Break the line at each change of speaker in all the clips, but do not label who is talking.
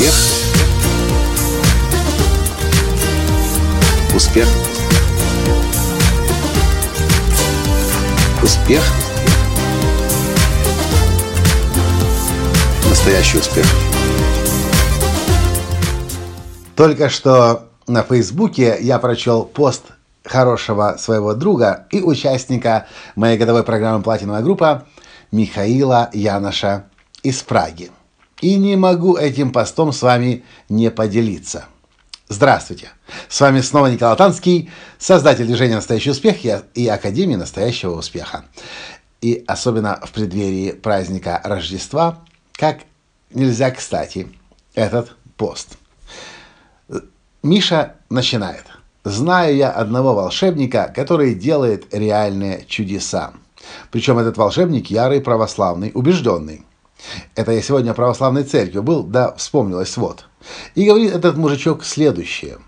Успех. Успех. Успех. Настоящий успех.
Только что на Фейсбуке я прочел пост хорошего своего друга и участника моей годовой программы «Платиновая группа» Михаила Яноша из Праги. И не могу этим постом с вами не поделиться. Здравствуйте! С вами снова Николай Танский, создатель движения «Настоящий успех» и Академии настоящего успеха. И особенно в преддверии праздника Рождества, как нельзя кстати, этот пост. Миша начинает. Знаю я одного волшебника, который делает реальные чудеса. Причем этот волшебник ярый православный, убежденный. Это я сегодня православной церкви был, да вспомнилось вот. И говорит этот мужичок следующее.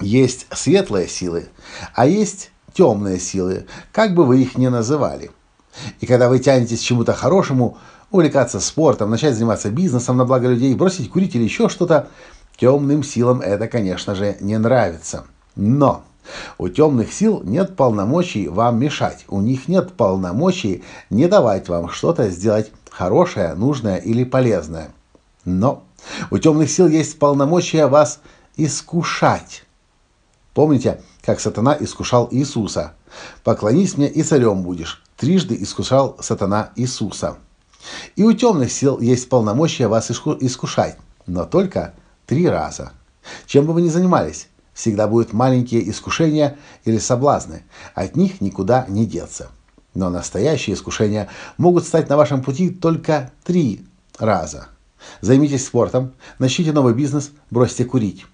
Есть светлые силы, а есть темные силы, как бы вы их ни называли. И когда вы тянетесь к чему-то хорошему, увлекаться спортом, начать заниматься бизнесом на благо людей, бросить курить или еще что-то, темным силам это, конечно же, не нравится. Но у темных сил нет полномочий вам мешать, у них нет полномочий не давать вам что-то сделать хорошее, нужное или полезное. Но у темных сил есть полномочия вас искушать. Помните, как сатана искушал Иисуса? «Поклонись мне, и царем будешь». Трижды искушал сатана Иисуса. И у темных сил есть полномочия вас искушать, но только три раза. Чем бы вы ни занимались, всегда будут маленькие искушения или соблазны. От них никуда не деться. Но настоящие искушения могут стать на вашем пути только три раза. Займитесь спортом, начните новый бизнес, бросьте курить.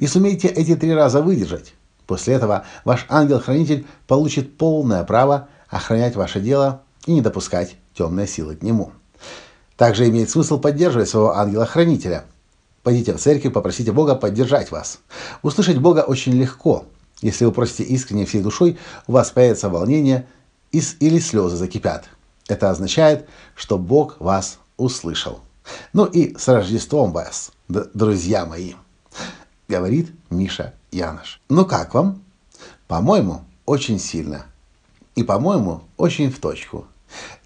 И сумейте эти три раза выдержать. После этого ваш ангел-хранитель получит полное право охранять ваше дело и не допускать темные силы к нему. Также имеет смысл поддерживать своего ангела-хранителя – Пойдите в церковь, попросите Бога поддержать вас. Услышать Бога очень легко. Если вы просите искренне всей душой, у вас появится волнение или слезы закипят. Это означает, что Бог вас услышал. Ну и с Рождеством вас, друзья мои, говорит Миша Янош. Ну как вам? По-моему, очень сильно. И, по-моему, очень в точку.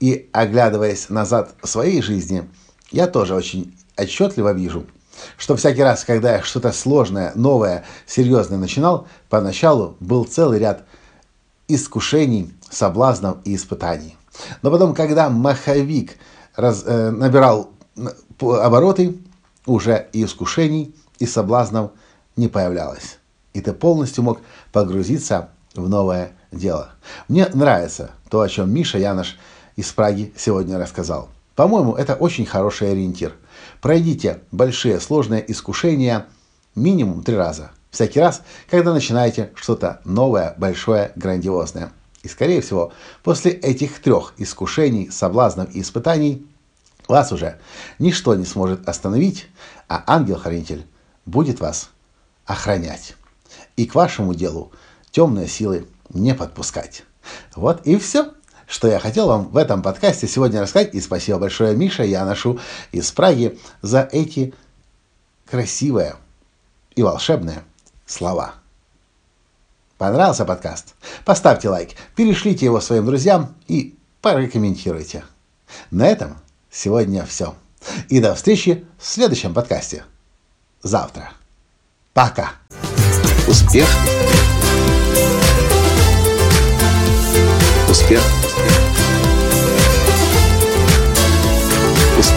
И, оглядываясь назад в своей жизни, я тоже очень отчетливо вижу – что всякий раз, когда я что-то сложное, новое, серьезное начинал, поначалу был целый ряд искушений, соблазнов и испытаний. Но потом, когда маховик раз, э, набирал обороты, уже и искушений, и соблазнов не появлялось. И ты полностью мог погрузиться в новое дело. Мне нравится то, о чем Миша Янош из Праги сегодня рассказал. По-моему, это очень хороший ориентир. Пройдите большие сложные искушения минимум три раза. Всякий раз, когда начинаете что-то новое, большое, грандиозное. И, скорее всего, после этих трех искушений, соблазнов и испытаний вас уже ничто не сможет остановить, а ангел-хранитель будет вас охранять. И к вашему делу темные силы не подпускать. Вот и все что я хотел вам в этом подкасте сегодня рассказать. И спасибо большое, Миша, я ношу из Праги за эти красивые и волшебные слова. Понравился подкаст? Поставьте лайк, перешлите его своим друзьям и порекомментируйте. На этом сегодня все. И до встречи в следующем подкасте. Завтра. Пока.
Успех. Успех